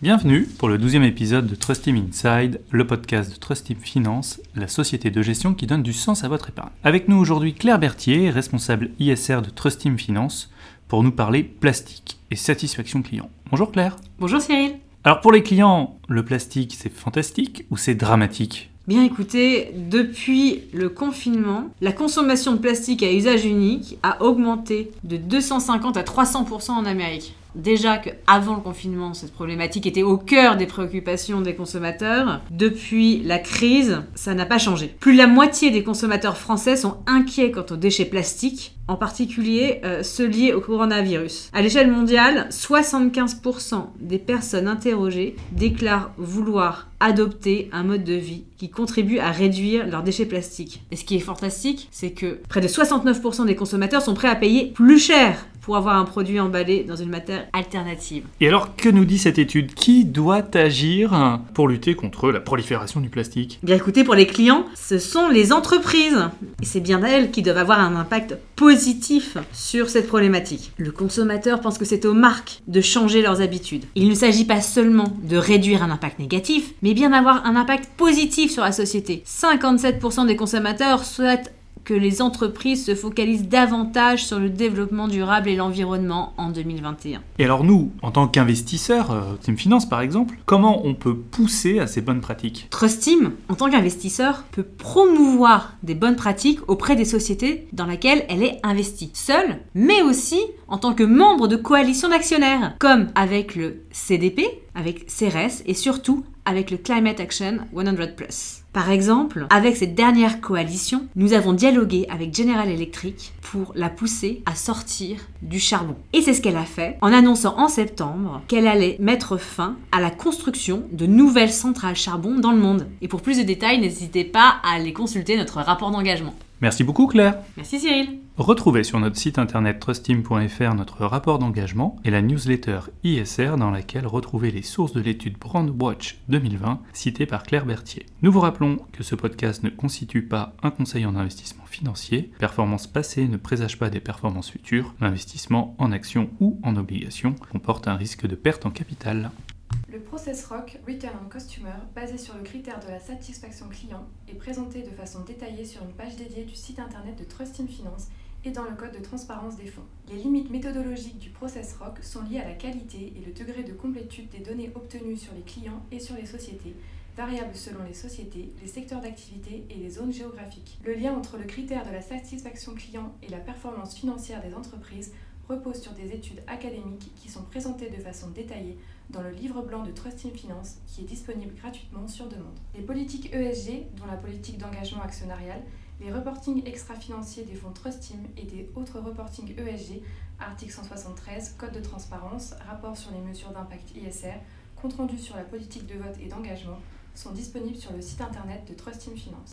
Bienvenue pour le 12e épisode de Trust Team Inside, le podcast de Trust Team Finance, la société de gestion qui donne du sens à votre épargne. Avec nous aujourd'hui Claire Berthier, responsable ISR de Trust Team Finance, pour nous parler plastique et satisfaction client. Bonjour Claire. Bonjour Cyril. Alors pour les clients, le plastique c'est fantastique ou c'est dramatique? Bien écoutez, depuis le confinement, la consommation de plastique à usage unique a augmenté de 250 à 300% en Amérique déjà qu'avant le confinement, cette problématique était au cœur des préoccupations des consommateurs. Depuis la crise, ça n'a pas changé. Plus de la moitié des consommateurs français sont inquiets quant aux déchets plastiques, en particulier euh, ceux liés au coronavirus. À l'échelle mondiale, 75% des personnes interrogées déclarent vouloir adopter un mode de vie qui contribue à réduire leurs déchets plastiques. Et ce qui est fantastique, c'est que près de 69% des consommateurs sont prêts à payer plus cher pour avoir un produit emballé dans une matière alternative. Et alors, que nous dit cette étude? Qui doit agir pour lutter contre la prolifération du plastique? Bien écoutez, pour les clients, ce sont les entreprises. Et c'est bien elles qui doivent avoir un impact positif sur cette problématique. Le consommateur pense que c'est aux marques de changer leurs habitudes. Il ne s'agit pas seulement de réduire un impact négatif, mais bien d'avoir un impact positif sur la société. 57% des consommateurs souhaitent que les entreprises se focalisent davantage sur le développement durable et l'environnement en 2021. Et alors nous, en tant qu'investisseurs, euh, Team Finance par exemple, comment on peut pousser à ces bonnes pratiques? Trust Team, en tant qu'investisseur, peut promouvoir des bonnes pratiques auprès des sociétés dans lesquelles elle est investie, seule, mais aussi en tant que membre de coalition d'actionnaires, comme avec le CDP, avec CERES et surtout avec le Climate Action 100+. Par exemple, avec cette dernière coalition, nous avons dialogué avec General Electric pour la pousser à sortir du charbon. Et c'est ce qu'elle a fait en annonçant en septembre qu'elle allait mettre fin à la construction de nouvelles centrales charbon dans le monde. Et pour plus de détails, n'hésitez pas à aller consulter notre rapport d'engagement. Merci beaucoup Claire. Merci Cyril. Retrouvez sur notre site internet trustim.fr notre rapport d'engagement et la newsletter ISR dans laquelle retrouvez les sources de l'étude Brandwatch 2020 citée par Claire Berthier. Nous vous rappelons que ce podcast ne constitue pas un conseil en investissement financier. Performances passées ne présagent pas des performances futures. L'investissement en actions ou en obligations comporte un risque de perte en capital. Le Process Rock Return on Customer, basé sur le critère de la satisfaction client, est présenté de façon détaillée sur une page dédiée du site internet de Trust in Finance et dans le code de transparence des fonds. Les limites méthodologiques du process ROC sont liées à la qualité et le degré de complétude des données obtenues sur les clients et sur les sociétés, variables selon les sociétés, les secteurs d'activité et les zones géographiques. Le lien entre le critère de la satisfaction client et la performance financière des entreprises repose sur des études académiques qui sont présentées de façon détaillée dans le livre blanc de Trust in Finance qui est disponible gratuitement sur demande. Les politiques ESG, dont la politique d'engagement actionnarial, les reportings extra-financiers des fonds Trust Team et des autres reportings ESG, article 173, Code de transparence, rapport sur les mesures d'impact ISR, compte rendu sur la politique de vote et d'engagement, sont disponibles sur le site internet de Trust Team Finance.